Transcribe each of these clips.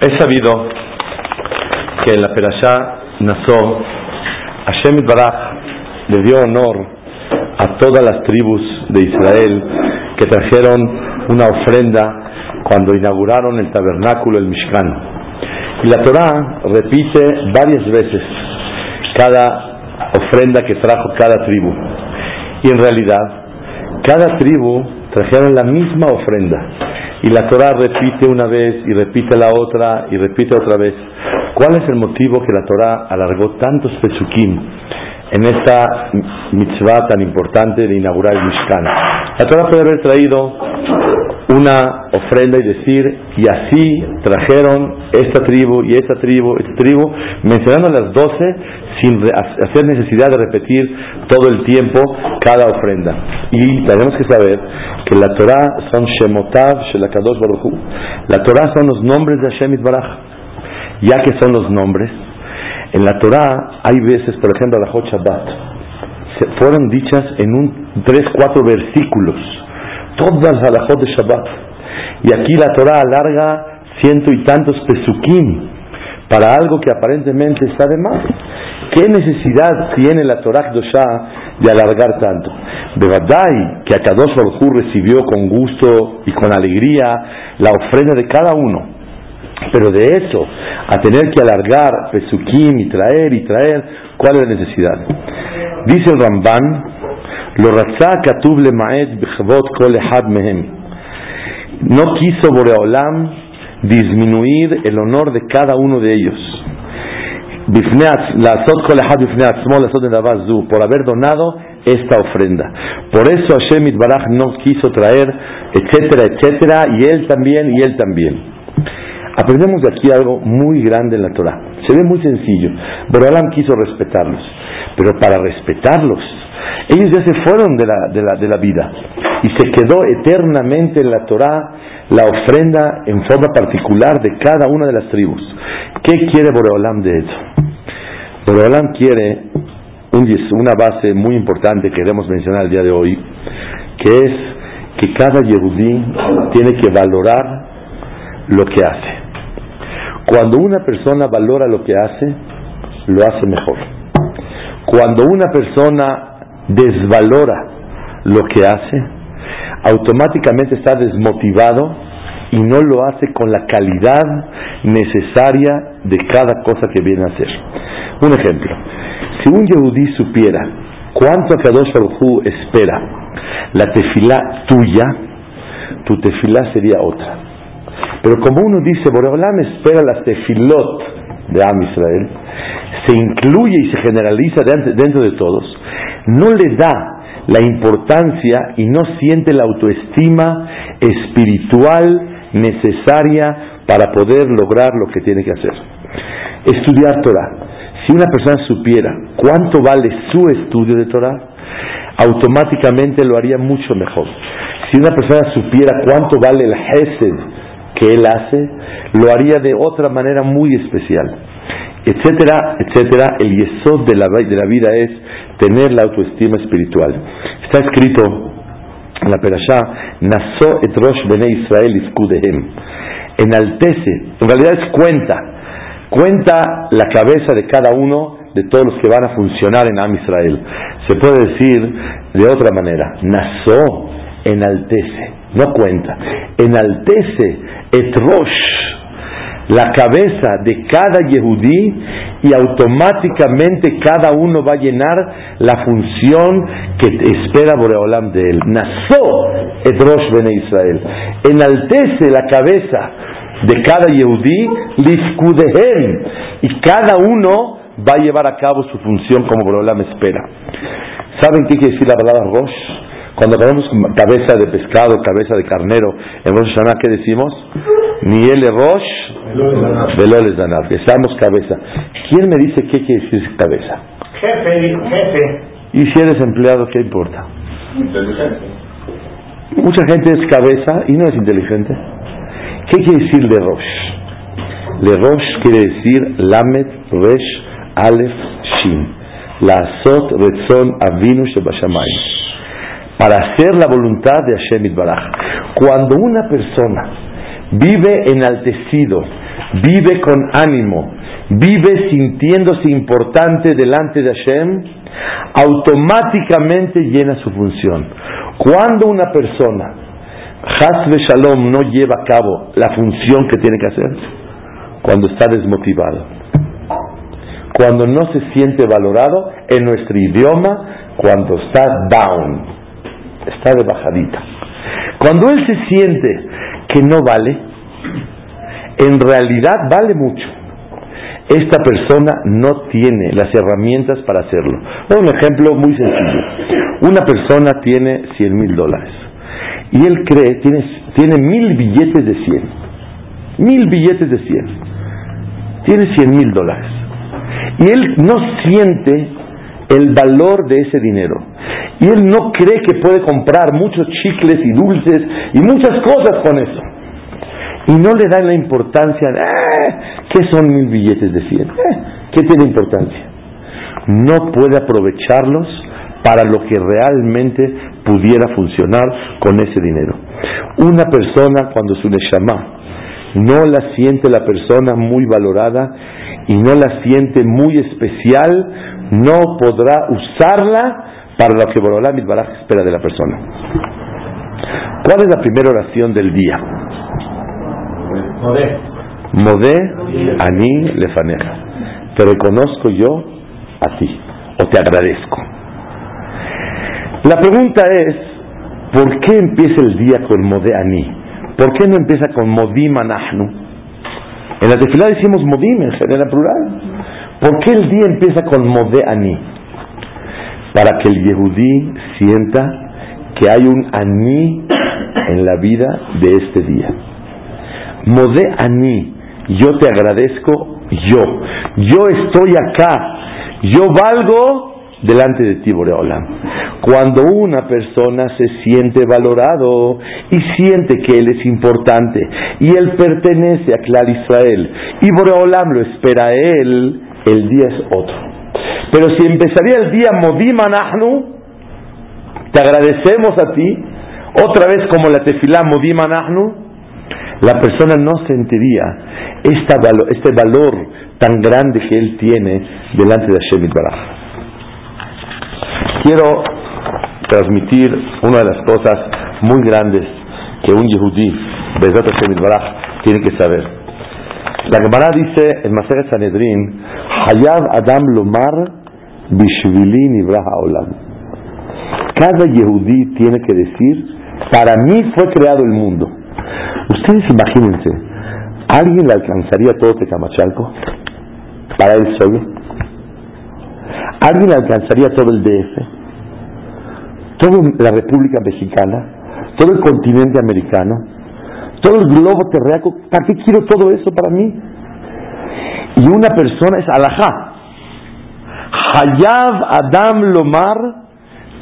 Es sabido que en la Perashá Nazó, Hashem Baraj le dio honor a todas las tribus de Israel que trajeron una ofrenda cuando inauguraron el tabernáculo, el Mishkan. Y la Torá repite varias veces cada ofrenda que trajo cada tribu. Y en realidad, cada tribu trajeron la misma ofrenda y la Torah repite una vez y repite la otra y repite otra vez. ¿Cuál es el motivo que la Torah alargó tantos pesukim en esta mitzvah tan importante de inaugurar el Mishkan? La Torah puede haber traído una ofrenda y decir, y así trajeron esta tribu y esta tribu, esta tribu, mencionando las doce sin hacer necesidad de repetir todo el tiempo cada ofrenda. Y tenemos que saber que la Torah son Shemotav Shelakadosh Baruchu. La Torah son los nombres de Hashem Baraj. Ya que son los nombres, en la Torah hay veces, por ejemplo, la Shabbat, fueron dichas en un tres, cuatro versículos, todas las halajot de Shabbat. Y aquí la Torah alarga ciento y tantos pesukim para algo que aparentemente está de más. ¿Qué necesidad tiene la Torah de alargar tanto? De verdad que Akadosh Baruj recibió con gusto y con alegría la ofrenda de cada uno. Pero de eso, a tener que alargar Pesukim y traer y traer, ¿cuál es la necesidad? Dice el Ramban, lo le maed kol mehem. No quiso Boreolam disminuir el honor de cada uno de ellos por haber donado esta ofrenda. Por eso Hashem Baraj no quiso traer, etcétera, etcétera, y él también, y él también. Aprendemos de aquí algo muy grande en la Torah. Se ve muy sencillo. Borolam quiso respetarlos, pero para respetarlos, ellos ya se fueron de la, de la, de la vida y se quedó eternamente en la Torah la ofrenda en forma particular de cada una de las tribus. ¿Qué quiere Boreolam de eso? Boreolam quiere una base muy importante que queremos mencionar el día de hoy, que es que cada Yehudí tiene que valorar lo que hace. Cuando una persona valora lo que hace, lo hace mejor. Cuando una persona desvalora lo que hace, automáticamente está desmotivado y no lo hace con la calidad necesaria de cada cosa que viene a hacer. Un ejemplo, si un yehudí supiera cuánto Akadosh Baruj espera la tefilá tuya, tu tefilá sería otra. Pero como uno dice, Boreolam espera las tefilot de Am Israel, se incluye y se generaliza dentro de todos, no le da la importancia y no siente la autoestima espiritual necesaria para poder lograr lo que tiene que hacer. Estudiar Torah. Si una persona supiera cuánto vale su estudio de Torah, automáticamente lo haría mucho mejor. Si una persona supiera cuánto vale el Hesed que él hace, lo haría de otra manera muy especial etcétera, etcétera. El yesod de la, de la vida es tener la autoestima espiritual. Está escrito en la Perashá, Naso et Rosh Bene Israel iskudehem. Enaltece, en realidad es cuenta, cuenta la cabeza de cada uno de todos los que van a funcionar en Am Israel. Se puede decir de otra manera, Naso enaltece, no cuenta, enaltece et Rosh la cabeza de cada Yehudí y automáticamente cada uno va a llenar la función que espera Boreolam de él. Nazo Edrosh Bene Israel. Enaltece la cabeza de cada Yehudí, Lifkudehem, y cada uno va a llevar a cabo su función como Boreolam espera. ¿Saben qué quiere decir la palabra Rosh? Cuando tenemos cabeza de pescado, cabeza de carnero en Rosh Hashanah, ¿qué decimos? Ni el Rosh, Veloles Danab. Estamos cabeza. ¿Quién me dice qué quiere decir cabeza? Jefe, jefe. ¿Y si eres empleado, qué importa? Inteligente. Mucha gente es cabeza y no es inteligente. ¿Qué quiere decir Le Rosh? Le Rosh quiere decir Lamed, Resh, Aleph, Shin. La Azot, Retzon, Avinu, Shebashamayim para hacer la voluntad de Hashem Baraj. Cuando una persona vive enaltecido vive con ánimo, vive sintiéndose importante delante de Hashem, automáticamente llena su función. Cuando una persona, Hasbe Shalom, no lleva a cabo la función que tiene que hacer, cuando está desmotivado, cuando no se siente valorado, en nuestro idioma, cuando está down, está de bajadita. Cuando él se siente que no vale, en realidad vale mucho. Esta persona no tiene las herramientas para hacerlo. Un ejemplo muy sencillo. Una persona tiene 100 mil dólares y él cree, tiene, tiene mil billetes de 100. Mil billetes de 100. Tiene 100 mil dólares. Y él no siente el valor de ese dinero. Y él no cree que puede comprar muchos chicles y dulces y muchas cosas con eso. Y no le da la importancia, eh, ¿qué son mil billetes de 100? Eh, ¿Qué tiene importancia? No puede aprovecharlos para lo que realmente pudiera funcionar con ese dinero. Una persona cuando su neshama no la siente la persona muy valorada y no la siente muy especial, no podrá usarla para lo que Borolam Baraj espera de la persona. ¿Cuál es la primera oración del día? Modé. Modé Ani Lefaneja. Te reconozco yo a ti, o te agradezco. La pregunta es, ¿por qué empieza el día con Modé Ani? ¿Por qué no empieza con Modim Anahnu? En la tefilá decimos Modim en general plural. ¿Por qué el día empieza con Modé Ani? Para que el Yehudí sienta que hay un Ani en la vida de este día. Modé Ani, yo te agradezco, yo. Yo estoy acá, yo valgo delante de ti, Boreolam. Cuando una persona se siente valorado y siente que él es importante y él pertenece a Clar Israel y Boreolam lo espera a él, el día es otro. Pero si empezaría el día Modim Anahnu, te agradecemos a ti, otra vez como la tefilá Modim Anahnu, la persona no sentiría este valor tan grande que él tiene delante de Hashem Baraj. Quiero transmitir una de las cosas muy grandes que un yehudí, Bezat Hashem Baraj, tiene que saber. La Gemara dice en Maseret Sanedrin, Hayab Adam Lomar Bishvili Nibraha Olam. Cada Yehudí tiene que decir, para mí fue creado el mundo. Ustedes imagínense, ¿alguien le alcanzaría todo Tecamachalco? ¿Para él solo? ¿Alguien alcanzaría todo el DF? ¿Toda la República Mexicana? ¿Todo el continente americano? Todo el globo terráqueo, ¿para qué quiero todo eso para mí? Y una persona es alajá. Hayav Adam Lomar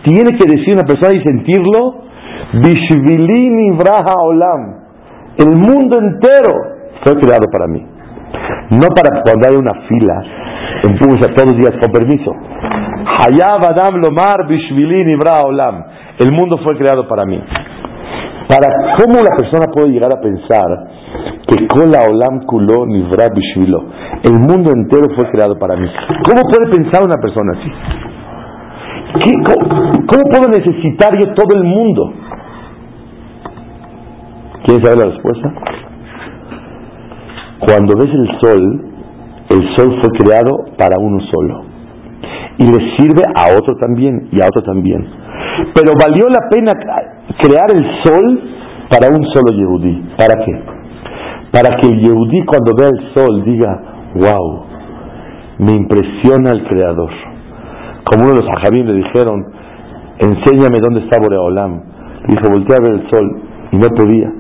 tiene que decir una persona y sentirlo, Bishvilini Vraha Olam. El mundo entero fue creado para mí. No para cuando hay una fila, empuja todos los días con permiso. Hayav Adam Lomar Bishvilini Vraha Olam. El mundo fue creado para mí. Para cómo la persona puede llegar a pensar que Kola Olam Kulo Nivra Bishvilo, el mundo entero fue creado para mí. ¿Cómo puede pensar una persona así? cómo, puedo necesitar yo todo el mundo? ¿Quieren saber la respuesta? Cuando ves el sol, el sol fue creado para uno solo. Y le sirve a otro también y a otro también. Pero valió la pena crear el sol para un solo Yehudí. ¿Para qué? Para que el Yehudí cuando vea el sol diga, wow, me impresiona el Creador. Como uno de los ajabim le dijeron, enséñame dónde está Boreolam. Dijo, voltea a ver el sol. Y no podía.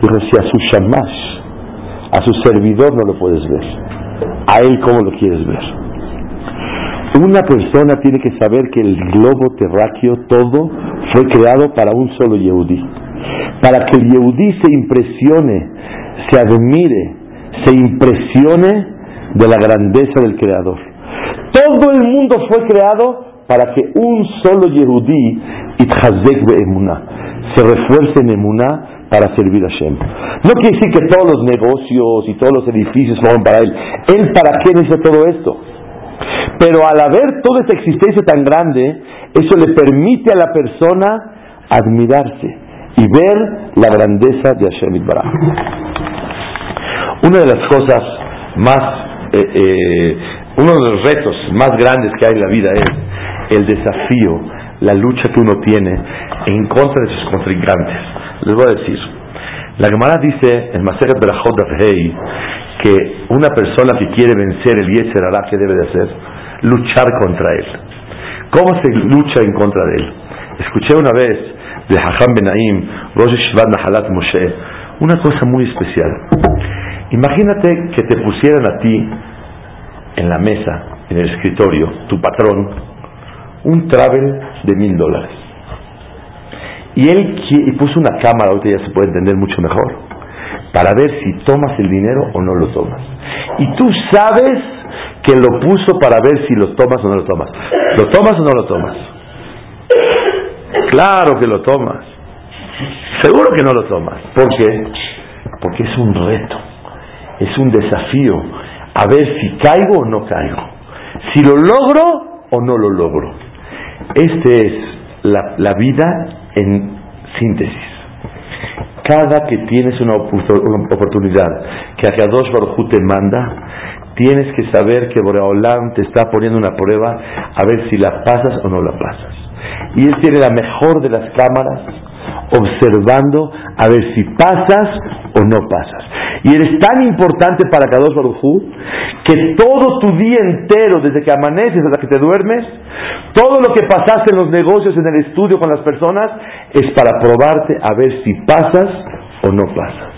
Dijo, si a su shamash, a su servidor no lo puedes ver. A él cómo lo quieres ver. Una persona tiene que saber que el globo terráqueo todo fue creado para un solo Yehudí. Para que el Yehudí se impresione, se admire, se impresione de la grandeza del Creador. Todo el mundo fue creado para que un solo Yehudí, Itchazek Emuná, se refuerce en Emuná para servir a Hashem. No quiere decir que todos los negocios y todos los edificios son para Él. ¿Él para qué necesita todo esto? Pero al haber toda esta existencia tan grande, eso le permite a la persona admirarse y ver la grandeza de Hashem Baraj. Una de las cosas más, eh, eh, uno de los retos más grandes que hay en la vida es el desafío, la lucha que uno tiene en contra de sus contrincantes. Les voy a decir, la Gemara dice en Maseret Berachot Hei que una persona que quiere vencer el Yetzer Hará, ¿qué debe de hacer? Luchar contra él. ¿Cómo se lucha en contra de él? Escuché una vez de Hacham Benaim, Rosh Shivat Nahalat Moshe, una cosa muy especial. Imagínate que te pusieran a ti en la mesa, en el escritorio, tu patrón, un travel de mil dólares. Y él y puso una cámara, ahorita ya se puede entender mucho mejor, para ver si tomas el dinero o no lo tomas. Y tú sabes que lo puso para ver si lo tomas o no lo tomas. ¿Lo tomas o no lo tomas? Claro que lo tomas. Seguro que no lo tomas. ¿Por qué? Porque es un reto, es un desafío. A ver si caigo o no caigo. Si lo logro o no lo logro. Este es la, la vida en síntesis. Cada que tienes una oportunidad que Akadosh Baruj te manda, tienes que saber que Boreolam te está poniendo una prueba a ver si la pasas o no la pasas. Y él tiene la mejor de las cámaras observando a ver si pasas o no pasas. Y eres tan importante para Kadosh Barujú que todo tu día entero, desde que amaneces hasta que te duermes, todo lo que pasaste en los negocios, en el estudio con las personas, es para probarte a ver si pasas o no pasas.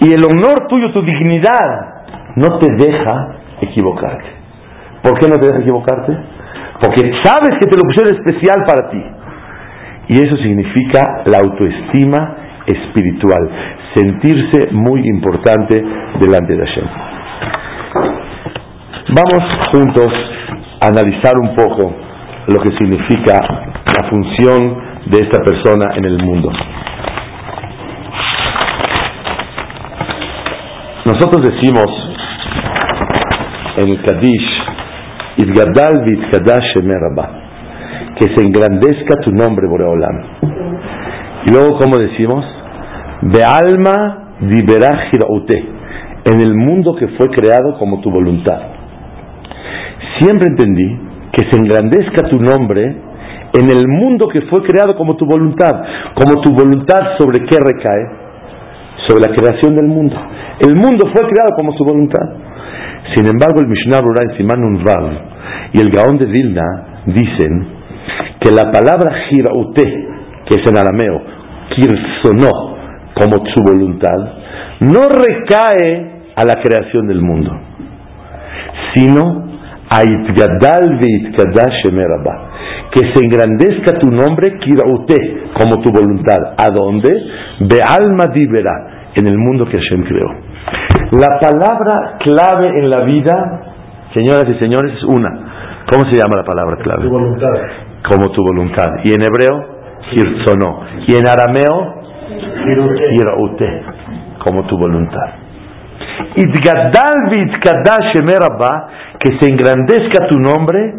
Y el honor tuyo, tu dignidad, no te deja equivocarte. ¿Por qué no te deja equivocarte? Porque sabes que te lo pusieron especial para ti. Y eso significa la autoestima espiritual, sentirse muy importante delante de Hashem. Vamos juntos a analizar un poco lo que significa la función de esta persona en el mundo. Nosotros decimos en el Kadish, Idgadal Vitkadash que se engrandezca tu nombre, Boreolam. Y luego, ¿cómo decimos? De alma en el mundo que fue creado como tu voluntad. Siempre entendí que se engrandezca tu nombre en el mundo que fue creado como tu voluntad. Como tu voluntad sobre qué recae? Sobre la creación del mundo. El mundo fue creado como su voluntad. Sin embargo, el Mishnah Rura en Siman y el Gaón de Vilna dicen que la palabra Giraute, que es en arameo, Kirsonó, como su voluntad, no recae a la creación del mundo, sino a Itgadal Merabah, que se engrandezca tu nombre, Kiraute, como tu voluntad. ¿A dónde? Be alma dibera, en el mundo que Hashem creó. La palabra clave en la vida, señoras y señores, es una. ¿Cómo se llama la palabra clave? Tu voluntad. Como tu voluntad. Y en hebreo, hirzono. Y en arameo, hiraute. Como tu voluntad. Idgadal que se engrandezca tu nombre,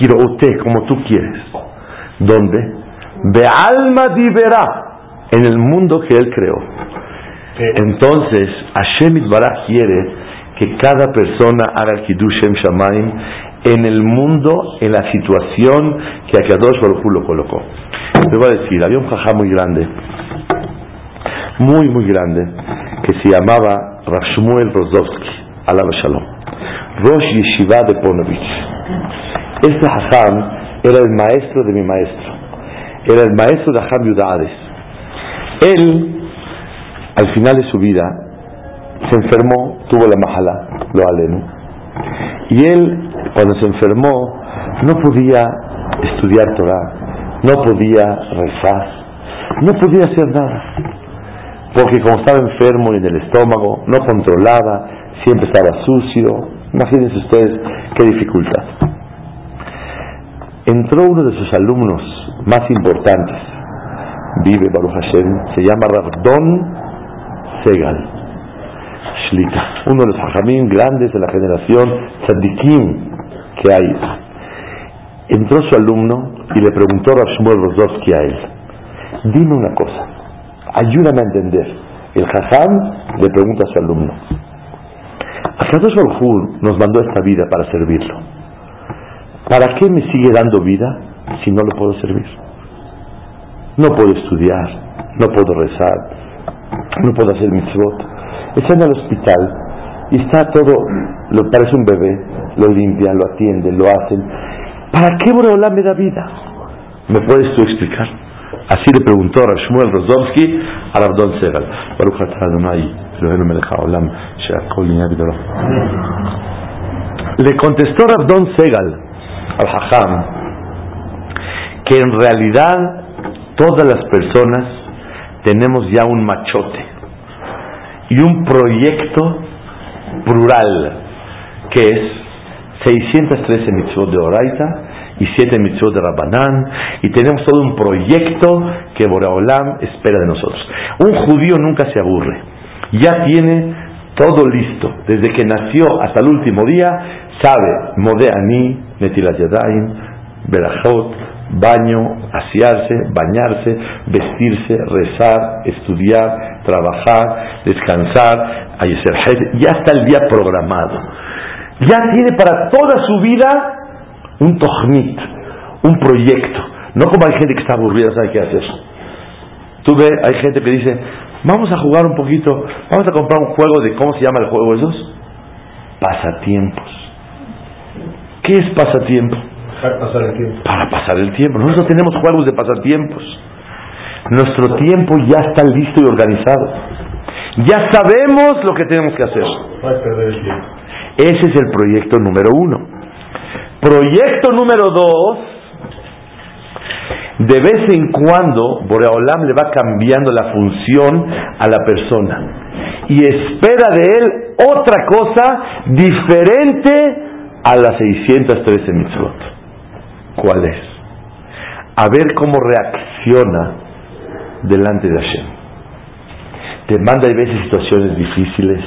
hiraute, como tú quieres. ¿Dónde? alma divera, en el mundo que él creó. Entonces, Hashem Baraj quiere que cada persona haga el Kiddush Shem Shamaim en el mundo, en la situación que Akadosh Baruj Hu lo colocó. Le voy a decir, había un jajá muy grande, muy, muy grande, que se llamaba Rashmuel Rozovsky, alaba Shalom, Rosh Yeshiva de Ponovich. Este jajam era el maestro de mi maestro, era el maestro de Hajam Yudades. Él al final de su vida se enfermó, tuvo la mahala, lo aleno. Y él, cuando se enfermó, no podía estudiar Torah, no podía rezar, no podía hacer nada. Porque como estaba enfermo en el estómago, no controlaba, siempre estaba sucio. Imagínense ustedes qué dificultad. Entró uno de sus alumnos más importantes, vive Baruch Hashem, se llama Rabdon Segal, Shlita, uno de los hajamim grandes de la generación tzadikim que hay. Entró su alumno y le preguntó a Shmuel Rozovsky a él, dime una cosa, ayúdame a entender. El hajam le pregunta a su alumno, Akadosh Baruj nos mandó esta vida para servirlo. ¿Para qué me sigue dando vida si no lo puedo servir? No puedo estudiar, no puedo rezar, no puedo hacer mitzvot. Están al hospital y está todo, lo parece un bebé, lo limpian, lo atienden, lo hacen. ¿Para qué Boreolá me da vida? ¿Me puedes tú explicar? Así le preguntó a Shmuel Rozovsky a Rabdon Segal. Le contestó Rabdon Segal al Hajam que en realidad todas las personas tenemos ya un machote y un proyecto plural que es 613 mitzvot de Oraita y 7 mitzvot de Rabbanán y tenemos todo un proyecto que Boreolam espera de nosotros. Un judío nunca se aburre, ya tiene todo listo, desde que nació hasta el último día, sabe Modeani, Netilat Yadayim, Berajot, baño, asearse, bañarse, vestirse, rezar, estudiar, trabajar, descansar, ya está el día programado. Ya tiene para toda su vida un tohnit, un proyecto. No como hay gente que está aburrida, sabe qué hacer. Tú ves, hay gente que dice, vamos a jugar un poquito, vamos a comprar un juego de, ¿cómo se llama el juego esos? Pasatiempos. ¿Qué es pasatiempo? Para pasar el tiempo. Para pasar el tiempo. Nosotros tenemos juegos de pasatiempos. Nuestro tiempo ya está listo y organizado. Ya sabemos lo que tenemos que hacer. Ese es el proyecto número uno. Proyecto número dos. De vez en cuando Boreolam le va cambiando la función a la persona y espera de él otra cosa diferente a las 613 mitzvot. ¿Cuál es? A ver cómo reacciona delante de Hashem. Te manda a veces situaciones difíciles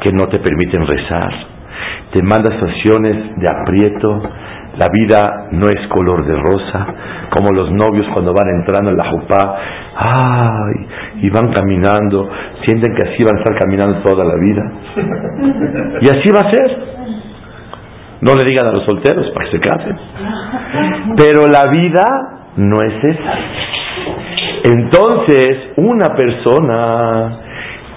que no te permiten rezar. Te manda situaciones de aprieto. La vida no es color de rosa, como los novios cuando van entrando en la jupá, ay, y van caminando, sienten que así van a estar caminando toda la vida. Y así va a ser. No le digan a los solteros para que se casen. Pero la vida no es esa. Entonces, una persona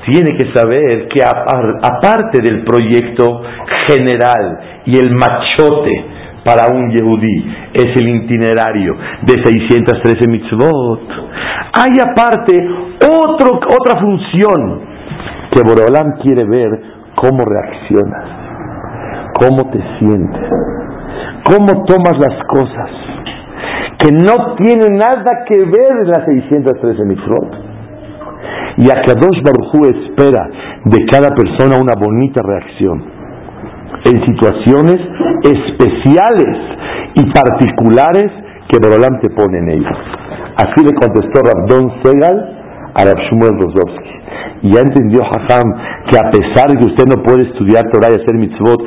tiene que saber que aparte del proyecto general y el machote para un yehudí es el itinerario de 613 mitzvot, hay aparte otra función que Borolam quiere ver cómo reaccionas cómo te sientes, cómo tomas las cosas, que no tiene nada que ver en las 613 mitzvot. Y a Kadosh Baruj espera de cada persona una bonita reacción en situaciones especiales y particulares que Borolam te pone en ellas. Así le contestó Rabdon Segal a Rab Shmuel Rozovsky. Y ya entendió Hajam que a pesar de que usted no puede estudiar Torah y hacer mitzvot,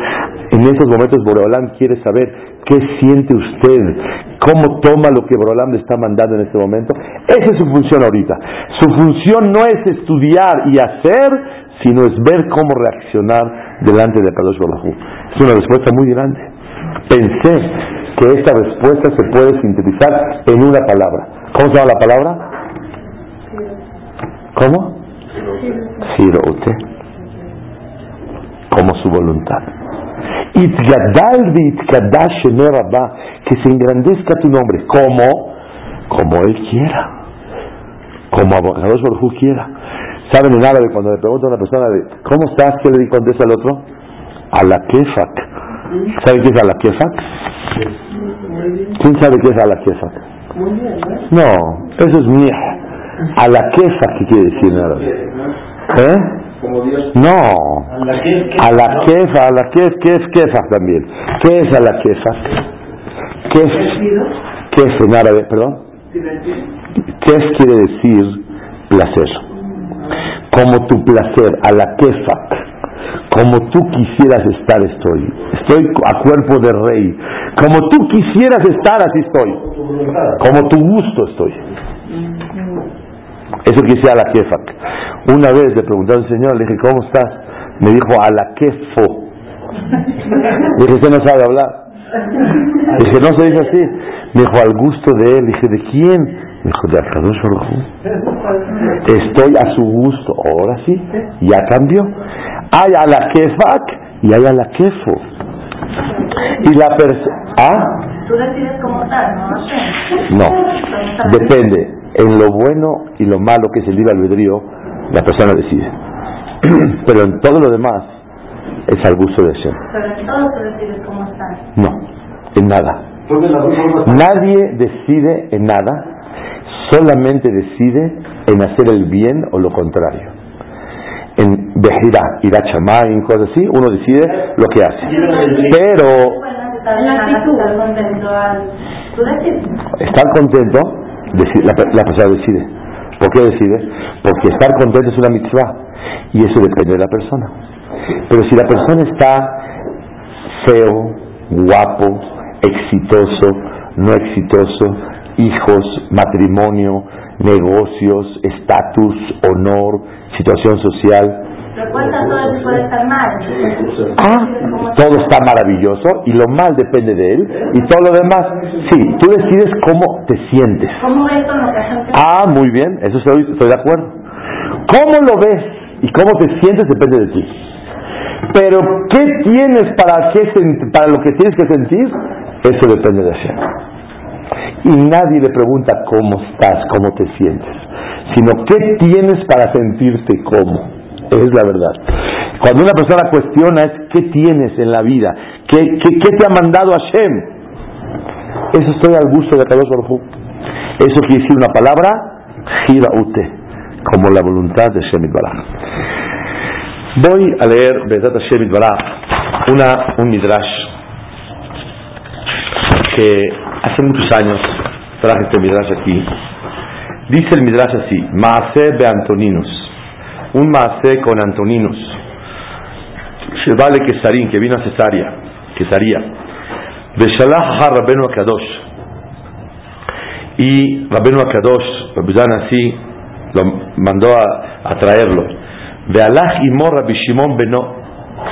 en esos momentos Boreolam quiere saber qué siente usted, cómo toma lo que Boreolam le está mandando en este momento. Esa es su función ahorita. Su función no es estudiar y hacer, sino es ver cómo reaccionar delante de Kadosh Baruj Es una respuesta muy grande. Pensé que esta respuesta se puede sintetizar en una palabra. ¿Cómo se llama la palabra? ¿Cómo? Girote. Como su voluntad. Que se engrandezca tu nombre, como, como Él quiera, como Abacados Baruj quiera. ¿Saben en árabe cuando le pregunta a una persona de ¿cómo estás? ¿Qué le contesta al otro? A la kefak. ¿Saben qué es a la kefak? ¿Quién sabe qué es a la kefak? No, eso es mía. A la kefak, ¿qué quiere decir en árabe? ¿Eh? No, a la quefa, a la quef, ¿qué es quefa también? ¿Qué es a la quefa? ¿Qué es, qué es en árabe, perdón? Kef quiere decir placer. Como tu placer, a la kefak. Como tú quisieras estar, estoy. Estoy a cuerpo de rey. Como tú quisieras estar, así estoy. Como tu gusto estoy. Eso quisiera la kefak. Una vez le pregunté al Señor, le dije, ¿cómo estás? Me dijo, a la kefo. Le dije, usted no sabe hablar. Dije, no se dice así. Me dijo, al gusto de él. Dije, ¿de quién? Me dijo, de Akadosh Estoy a su gusto. Ahora sí, ya cambió. Hay a la kefak y hay a la kefo. Y la persona... ¿Ah? Tú decides cómo estar, ¿no? No, depende. En lo bueno y lo malo que es el libre albedrío, la persona decide. Pero en todo lo demás, es al gusto de Hashem. Pero en todo tú decides cómo estás. No, en nada. Nadie decide en nada, solamente decide en hacer el bien o lo contrario. En Bejirá, Irá en cosas así, uno decide lo que hace. Pero estar contento, la, persona decide. ¿Por qué decide? Porque estar contento es una mitzvah y eso depende de la persona. Pero si la persona está feo, guapo, exitoso, no exitoso, hijos, matrimonio, negocios, estatus, honor, situación social. Ah, todo está maravilloso y lo mal depende de él y todo lo demás. Sí, tú decides cómo te sientes. Ah, muy bien, eso estoy, estoy de acuerdo. ¿Cómo lo ves y cómo te sientes depende de ti? Pero ¿qué tienes para, qué, para lo que tienes que sentir? Eso depende de Hashem. Y nadie le pregunta cómo estás, cómo te sientes, sino qué tienes para sentirte cómo. Es la verdad. Cuando una persona cuestiona es qué tienes en la vida, qué, qué, te ha mandado Hashem. Eso estoy al gusto de Kadosh Baruj Eso quiere decir una palabra, gira ute, como la voluntad de Hashem Baraj. Voy a leer Bezat Hashem Baraj, una, un midrash que hace muchos años traje este Midrash aquí. Dice el Midrash así: Maase be Antoninos. Un Maase con Antoninos. vale Kesarín, que vino a Cesaria. Cesaría. Beshalah Rabenu Akadosh. Y Rabenu Akadosh, Rabbi así, lo mandó a, a traerlo. Bealach Imor Rabbi Shimon Beno.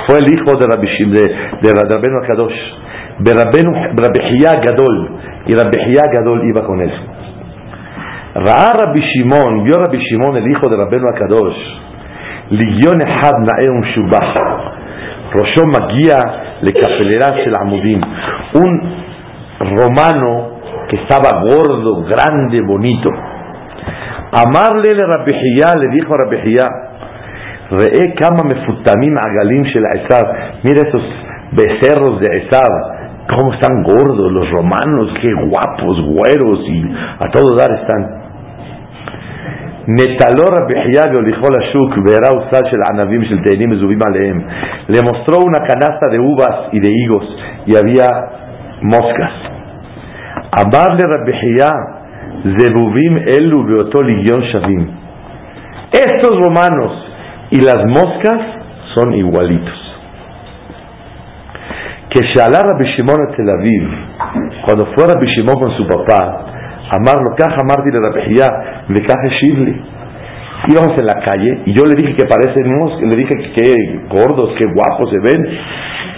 Fue el hijo de Rabbi de, de Rabenu Akadosh. Rabbi Gadol, y Rabbi Gadol iba con él. Ra'a Rabbi Shimon, vio Rabbi Shimon, el hijo de Rabbenu Akadosh, Ehad Na'eum Shubach, Rosho Magia le capeleras el Amudim, un romano que estaba gordo, grande, bonito. Amarle le Rabbi le dijo a Rabbi Re'e kama mefutamim agalim shel mira esos becerros de Esav, cómo están gordos los romanos, qué guapos, güeros y a todo dar están. Le mostró una canasta de uvas y de higos y había moscas. Amarle Rabbi Zebuvim elu shavim. Estos romanos y las moscas son igualitos que Shalá Rabbi Shimon a Tel Aviv, cuando fue Rabbi Shimon con su papá, amarlo, caja Marti de Rabbi le caja Shivli. Íbamos en la calle y yo le dije que parecen le dije que gordos, qué guapos se ven.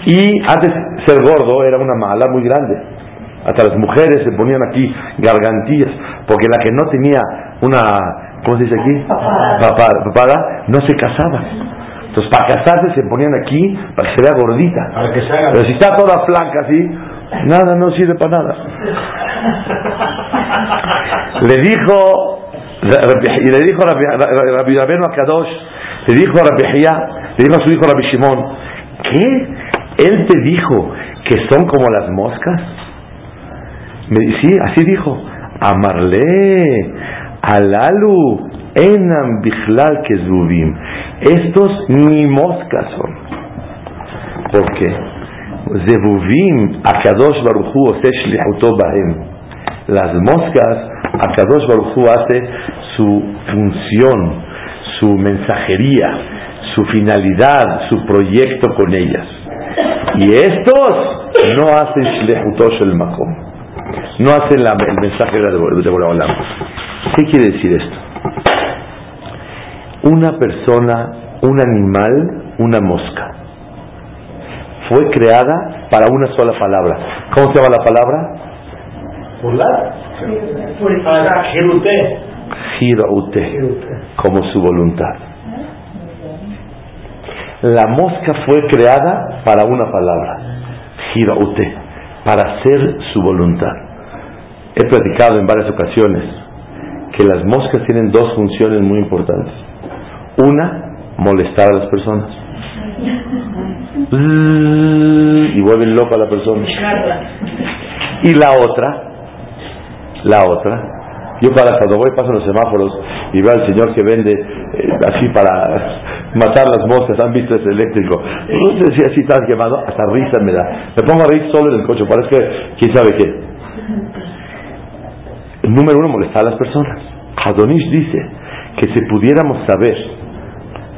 Y antes ser gordo era una mala muy grande. Hasta las mujeres se ponían aquí gargantillas, porque la que no tenía una, ¿cómo se dice aquí? Papada, no se casaba. Entonces, para casarse se ponían aquí para que se vea gordita. Pero si está toda flanca así, nada, no sirve para nada. le dijo, y le dijo Rabbi Rabenu a Kadosh, le dijo a Rabbi le dijo a su hijo Rabbi Shimon, ¿qué? Él te dijo que son como las moscas. Me, sí, así dijo, amarle, alalu, enam bichlal que zubim. Estos ni moscas son. ¿Por qué? Zebuvim akadosh baruchu bahem. Las moscas, Akadosh Baruj hace su función, su mensajería, su finalidad, su proyecto con ellas. Y estos no hacen Shlehutosh el Makom, no hacen el mensaje de, de ¿Qué quiere decir esto? Una persona, un animal, una mosca, fue creada para una sola palabra. ¿Cómo se llama la palabra? Volar. Giroute, como su voluntad. La mosca fue creada para una palabra, Giroute, para hacer su voluntad. He platicado en varias ocasiones que las moscas tienen dos funciones muy importantes. Una, molestar a las personas. Y vuelven loca a la persona. Y la otra, la otra, yo para cuando voy paso los semáforos y veo al señor que vende eh, así para matar las moscas, han visto ese eléctrico. No sé si así está quemado, hasta risa me da. Me pongo a reír solo en el coche, parece que quién sabe qué. Número uno, molestar a las personas. Adonish dice que si pudiéramos saber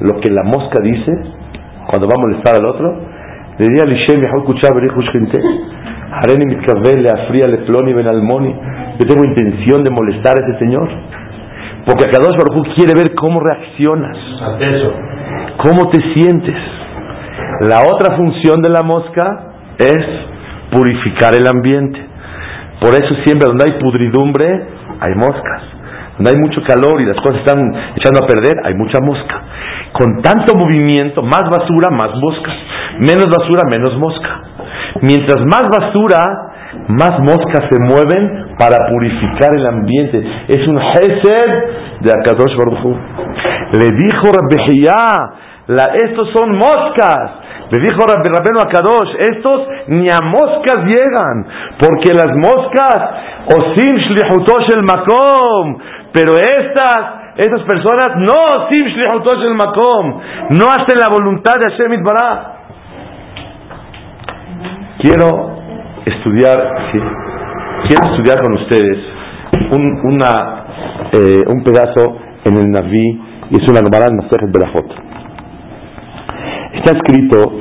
lo que la mosca dice cuando va a molestar al otro, le diría Lishem Hareni mitkavel le afría le ploni ben. Yo tengo intención de molestar a ese señor. Porque Akadosh Baruj quiere ver cómo reaccionas. Cómo te sientes. La otra función de la mosca es purificar el ambiente. Por eso siempre donde hay pudridumbre hay moscas. Donde hay mucho calor y las cosas están echando a perder, hay mucha mosca. Con tanto movimiento, más basura, más moscas. Menos basura, menos mosca. Mientras más basura, más moscas se mueven para purificar el ambiente. Es un Hesed de Akadosh Baruch Le dijo Rabbi la, estos son moscas. Le dijo Rabbeinu Akadosh, estos ni a moscas llegan, porque las moscas, osim shlihutosh el makom, pero estas, estas personas no osim shlihutosh el makom, no hacen la voluntad de Hashem Itbarah. Quiero estudiar, quiero estudiar con ustedes un, una, eh, un pedazo en el Naví y es una Gemara en Masejet Berajot. Está escrito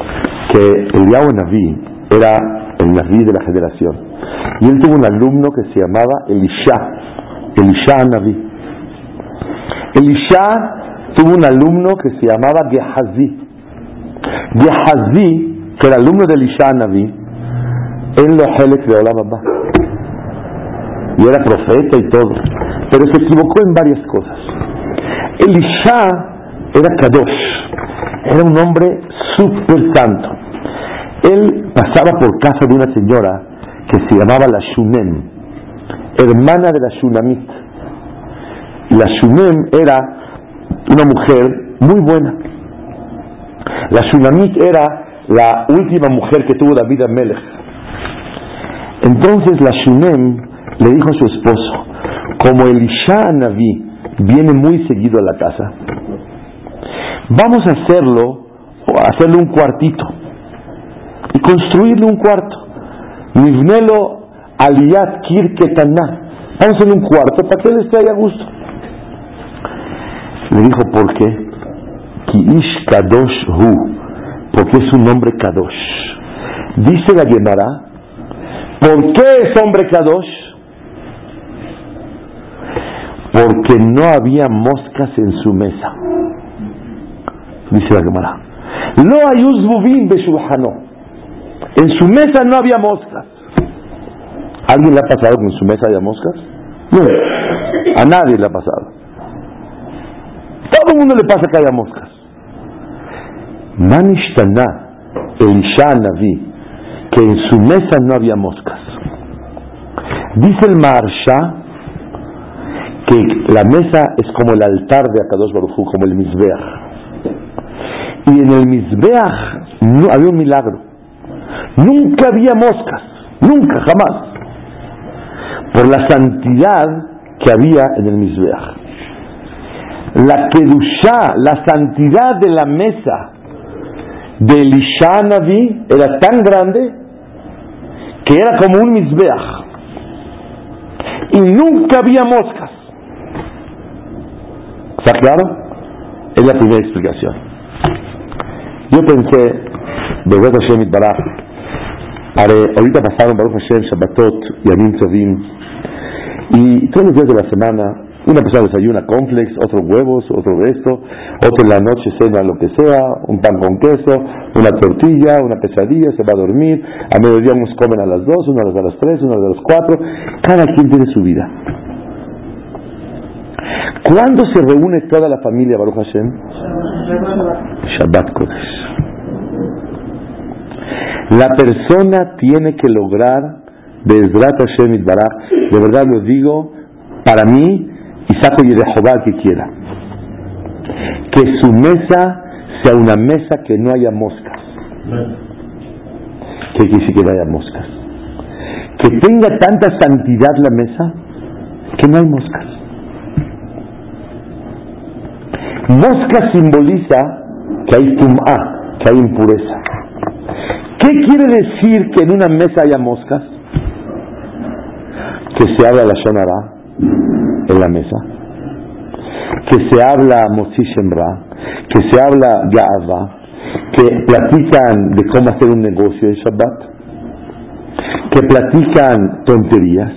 que el Yahweh Naví era el Naví de la generación y él tuvo un alumno que se llamaba Elisha, Elisha Naví. Elisha tuvo un alumno que se llamaba Gehazi. Gehazi, que era alumno de Elisha Naví, en lo Helek de Olam Y era profeta y todo. Pero se equivocó en varias cosas. Elisha era Kadosh. Era un hombre súper santo. Él pasaba por casa de una señora que se llamaba la Shunem, hermana de la Shunamit. La Shunem era una mujer muy buena. La Shunamit era la última mujer que tuvo David Amelech entonces la Shunem le dijo a su esposo, como Elisha Naví viene muy seguido a la casa, vamos a hacerlo, hacerle un cuartito y construirle un cuarto. Nivnelo aliyat kirketaná. Vamos un cuarto para que él esté ahí a gusto. Le dijo, ¿por qué? Kiish Kadosh Hu, porque es un nombre Kadosh. Dice la Gemara ¿Por qué es hombre Kadosh? Porque no había moscas en su mesa. Dice la Gemara. Hay uzbubim beshulhano. En su mesa no había moscas. ¿Alguien le ha pasado que en su mesa haya moscas? No. A nadie le ha pasado. Todo el mundo le pasa que haya moscas. Manishtana, Elisha Naví, que en su mesa no había moscas. Dice el Marsha que la mesa es como el altar de Akadosh Baruj como el Mizbeach. Y en el Mizbeach no, había un milagro. Nunca había moscas, nunca, jamás. Por la santidad que había en el Mizbeach. La Kedushá, la santidad de la mesa de Elisha Naví era tan grande que era como un Mizbeach. y nunca había moscas. ¿Está claro? Es la primera explicación. Yo pensé, Begot Hashem Baraj, ahorita pasaron Baruch Hashem, Shabbatot y Amin Tovim, y todos los días de la semana una persona desayuna complex, otros huevos, otro esto, otro en la noche cena lo que sea, un pan con queso, una tortilla, una pesadilla, se va a dormir, a mediodía unos comen a las dos, unos a las tres, unos a las cuatro, cada quien tiene su vida. ¿Cuándo se reúne toda la familia Baruch Hashem? Shabbat Kodesh. La persona tiene que lograr, Bezrat Hashem de verdad lo digo, para mí, y saco de Jehová que quiera. Que su mesa sea una mesa que no haya moscas. ¿Qué quiere que haya moscas? Que tenga tanta santidad la mesa que no hay moscas. Mosca simboliza que hay tum'a, que hay impureza. ¿Qué quiere decir que en una mesa haya moscas? Que se habla la shonara, en la mesa, que se habla Shemra, que se habla Ga'ava, que platican de cómo hacer un negocio en Shabbat, que platican tonterías,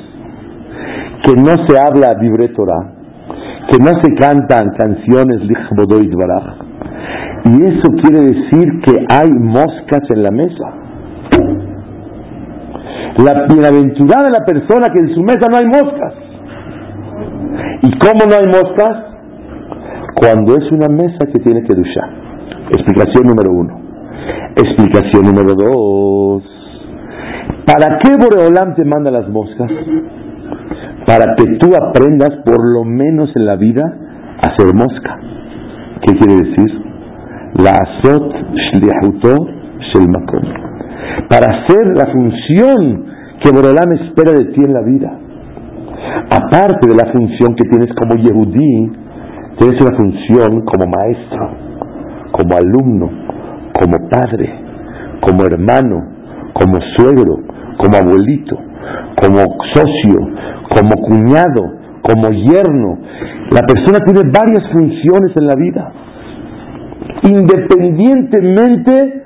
que no se habla Dibre Torah, que no se cantan canciones Lichbodoid Baraj. Y eso quiere decir que hay moscas en la mesa. La bienaventurada la persona que en su mesa no hay moscas. ¿Y cómo no hay moscas? Cuando es una mesa que tiene que duchar. Explicación número uno. Explicación número dos. ¿Para qué Boreolam te manda las moscas? Para que tú aprendas, por lo menos en la vida, a ser mosca. ¿Qué quiere decir? La azot shliahuto shel makom. Para hacer la función que Boreolam espera de ti en la vida aparte de la función que tienes como Yehudí, tienes una función como maestro, como alumno, como padre, como hermano, como suegro, como abuelito, como socio, como cuñado, como yerno. La persona tiene varias funciones en la vida, independientemente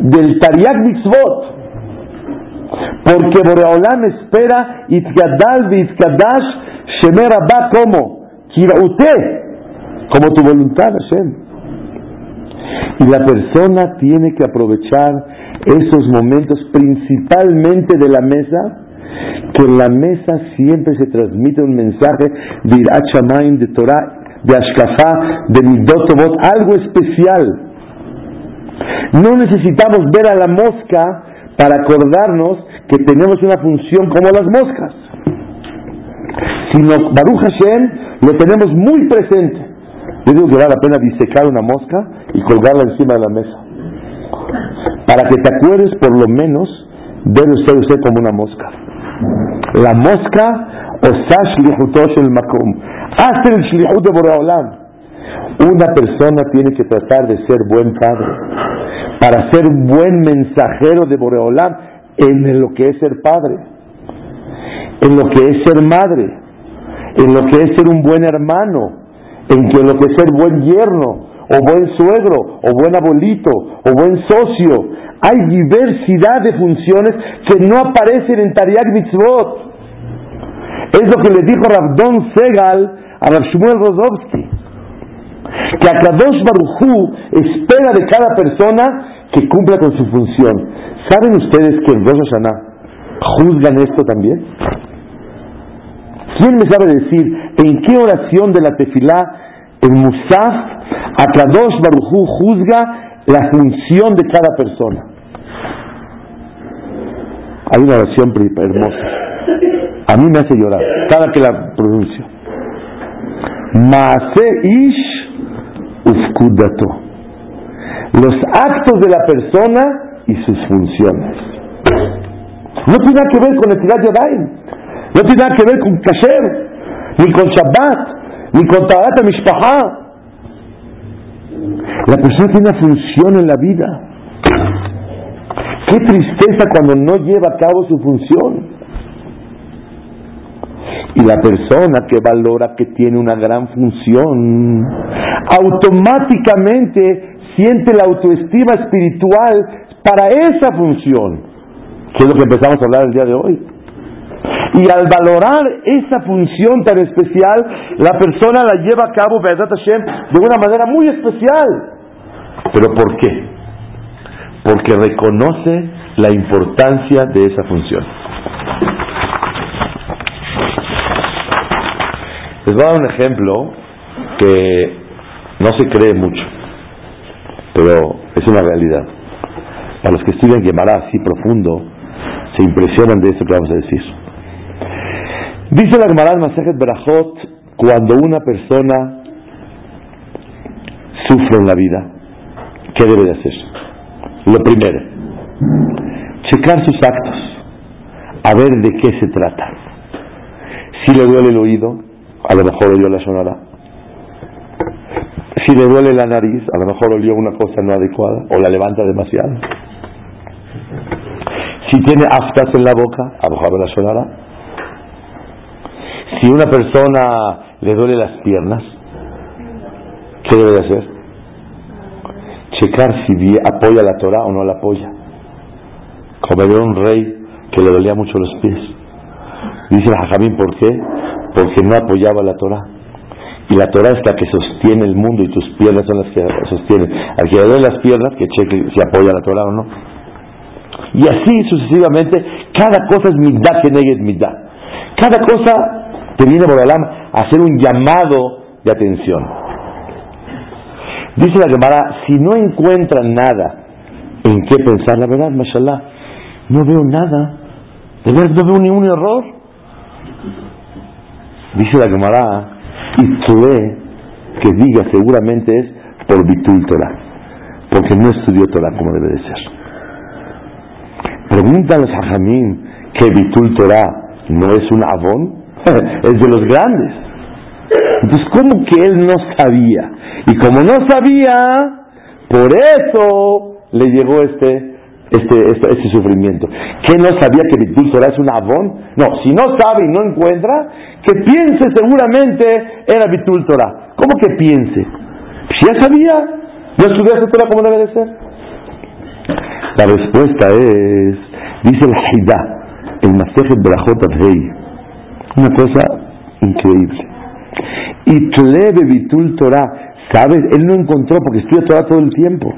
del Tariq Mitzvot. Porque Boreolam espera Itzgadal Vizkadash Shemer Abba como usted como tu voluntad Hashem. Y la persona tiene que aprovechar esos momentos principalmente de la mesa, que en la mesa siempre se transmite un mensaje de Irat de Torah, de Ashkafá, de Midotobot, algo especial. No necesitamos ver a la mosca para acordarnos que tenemos una función como las moscas, sino Baruch Hashem lo tenemos muy presente. Yo digo que vale la pena disecar una mosca y colgarla encima de la mesa, para que te acuerdes por lo menos debe ser usted como una mosca. La mosca, osash lihutosh el makom, hace el shlihut de Boreolam. Una persona tiene que tratar de ser buen padre, para ser buen mensajero de Boreolam en lo que es ser padre, en lo que es ser madre, en lo que es ser un buen hermano, en lo que es ser buen yerno, o buen suegro, o buen abuelito, o buen socio. Hay diversidad de funciones que no aparecen en Tariq Mitzvot. Es lo que le dijo Rabdon Segal a Rav Shmuel. Que Akadosh Baruchú espera de cada persona que cumpla con su función. ¿Saben ustedes que en Rosh Hashanah juzgan esto también? ¿Quién me sabe decir en qué oración de la tefilá el Musaf Akadosh Barujú juzga la función de cada persona? Hay una oración hermosa. A mí me hace llorar cada que la pronuncio. Maase ish ufkudato. Los actos de la persona y sus funciones. No tiene nada que ver con el Tirat Yadayim, no tiene nada que ver con Kasher, ni con Shabbat, ni con Tabat Mishpaha. La persona tiene una función en la vida. Qué tristeza cuando no lleva a cabo su función. Y la persona que valora que tiene una gran función, automáticamente siente la autoestima espiritual para esa función, que es lo que empezamos a hablar el día de hoy. Y al valorar esa función tan especial, la persona la lleva a cabo, de una manera muy especial. ¿Pero por qué? Porque reconoce la importancia de esa función. Les voy a dar un ejemplo que no se cree mucho, pero es una realidad. Para los que estudian Gemara así profundo, se impresionan de esto que vamos a decir. Dice la Gemara Masajet Berajot, cuando una persona sufre en la vida, ¿qué debe de hacer? Lo primero, checar sus actos, a ver de qué se trata. Si le duele el oído, a lo mejor oyó la sonora. Si le duele la nariz, a lo mejor olió una cosa no adecuada o la levanta demasiado. Si tiene aftas en la boca, a lo la sonará. Si una persona le duele las piernas, ¿qué debe de hacer? Checar si apoya la Torah o no la apoya. Como era un rey que le dolía mucho los pies. Dice el Jajamín, ¿por qué? Porque no apoyaba la Torah. Y la Torah es la que sostiene el mundo y tus piernas son las que sostienen. Al que le duele las piernas, que cheque si apoya la Torah o no. Y así sucesivamente, cada cosa es midá que negue midá. Cada cosa te viene a hacer un llamado de atención. Dice la Gemara, si no encuentran nada en qué pensar, la verdad, mashallah, no veo nada. De verdad no veo ningún error. Dice la Gemara, cree que diga seguramente es por Bitul Torah, porque no estudió Torah como debe de ser. Preguntan los hajamim que Bitul Torah no es un avón, es de los grandes. Entonces, ¿cómo que él no sabía? Y como no sabía, por eso le llegó este, este, este, este sufrimiento. ¿Qué no sabía que Bitul es un avón? No, si no sabe y no encuentra, que piense seguramente era Bitul Torah. ¿Cómo que piense? Si ya sabía, no estudiaste Torah como debe de ser. La respuesta es, dice el Haidá, el Masejet Brajot Rey, una cosa increíble. Y Tlebe Bitul Torah, ¿sabes? Él no encontró porque estudia Torah todo el tiempo.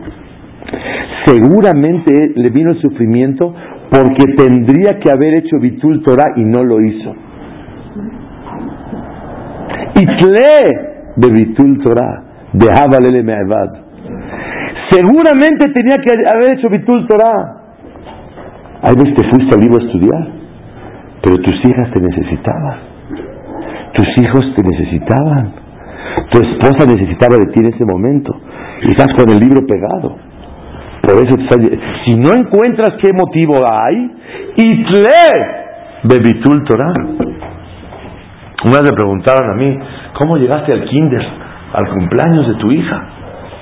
Seguramente le vino el sufrimiento porque tendría que haber hecho Bitul Torah y no lo hizo. Y Tle Bitul Torah, de Habalele Me'avad Seguramente tenía que haber hecho Bitul Torah. Hay veces te fuiste al libro a estudiar, pero tus hijas te necesitaban. Tus hijos te necesitaban. Tu esposa necesitaba de ti en ese momento. Y estás con el libro pegado. Si no encuentras qué motivo hay, itle Bitul Torah. Una vez me preguntaron a mí, ¿cómo llegaste al kinder, al cumpleaños de tu hija?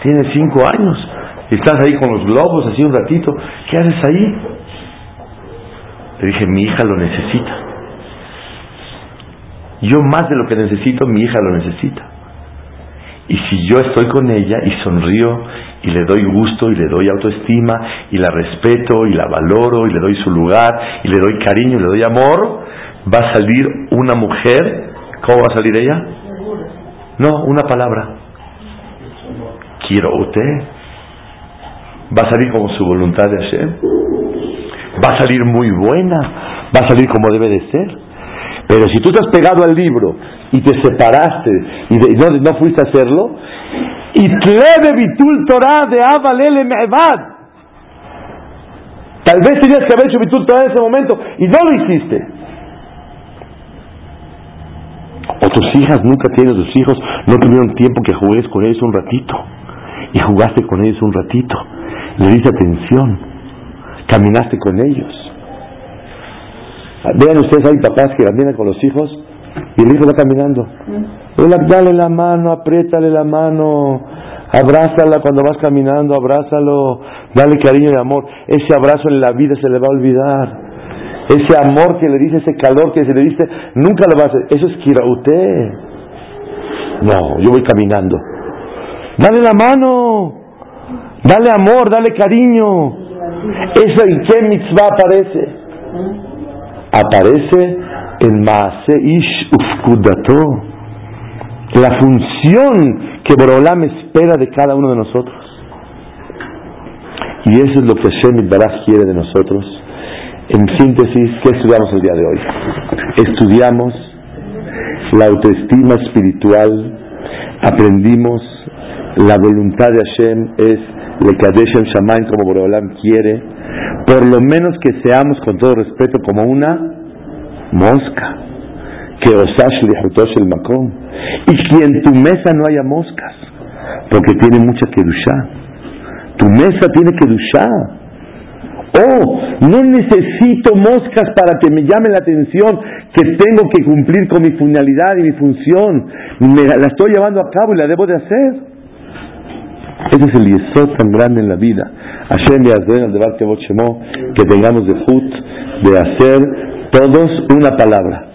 Tiene cinco años. Estás ahí con los globos, así un ratito. ¿Qué haces ahí? Le dije, mi hija lo necesita. Yo más de lo que necesito, mi hija lo necesita. Y si yo estoy con ella y sonrío y le doy gusto y le doy autoestima y la respeto y la valoro y le doy su lugar y le doy cariño y le doy amor, va a salir una mujer, ¿cómo va a salir ella? No, una palabra. Quiero usted va a salir como su voluntad de hacer, va a salir muy buena, va a salir como debe de ser. Pero si tú te has pegado al libro y te separaste y no, no, fuiste a hacerlo, y tlebe bitul Torah de Avalele Me'evad. Tal vez tenías que haber hecho bitul en ese momento y no lo hiciste. O tus hijas nunca tienen, tus hijos no tuvieron tiempo que jugues con ellos un ratito. Y jugaste con ellos un ratito le diste atención, caminaste con ellos. Vean ustedes, hay papás que caminan con los hijos y el hijo va caminando. Dale la mano, apriétale la mano, abrázala cuando vas caminando, abrázalo, dale cariño y amor. Ese abrazo en la vida se le va a olvidar. ese amor que le dice, ese calor que se le dice, nunca lo va a hacer. Eso es usted. No, yo voy caminando. Dale la mano, dale amor, dale cariño. ¿Eso en qué mitzvah aparece? Aparece en Maase Ish Ufkudato, la función que Borolam espera de cada uno de nosotros. Y eso es lo que Hashem Baraj quiere de nosotros. En síntesis, ¿qué estudiamos el día de hoy? Estudiamos la autoestima espiritual, aprendimos la voluntad de Hashem es le Kadesh el Shamaim como Borolam quiere, por lo menos que seamos con todo respeto como una mosca, que osash el makom, y que en tu mesa no haya moscas, porque tiene mucha kedushá. Tu mesa tiene kedushá. Oh, no necesito moscas para que me llame la atención que tengo que cumplir con mi finalidad y mi función. Me, la estoy llevando a cabo y la debo de hacer. Ese es el yesod tan grande en la vida. Hashem al que tengamos de hut de hacer todos una palabra.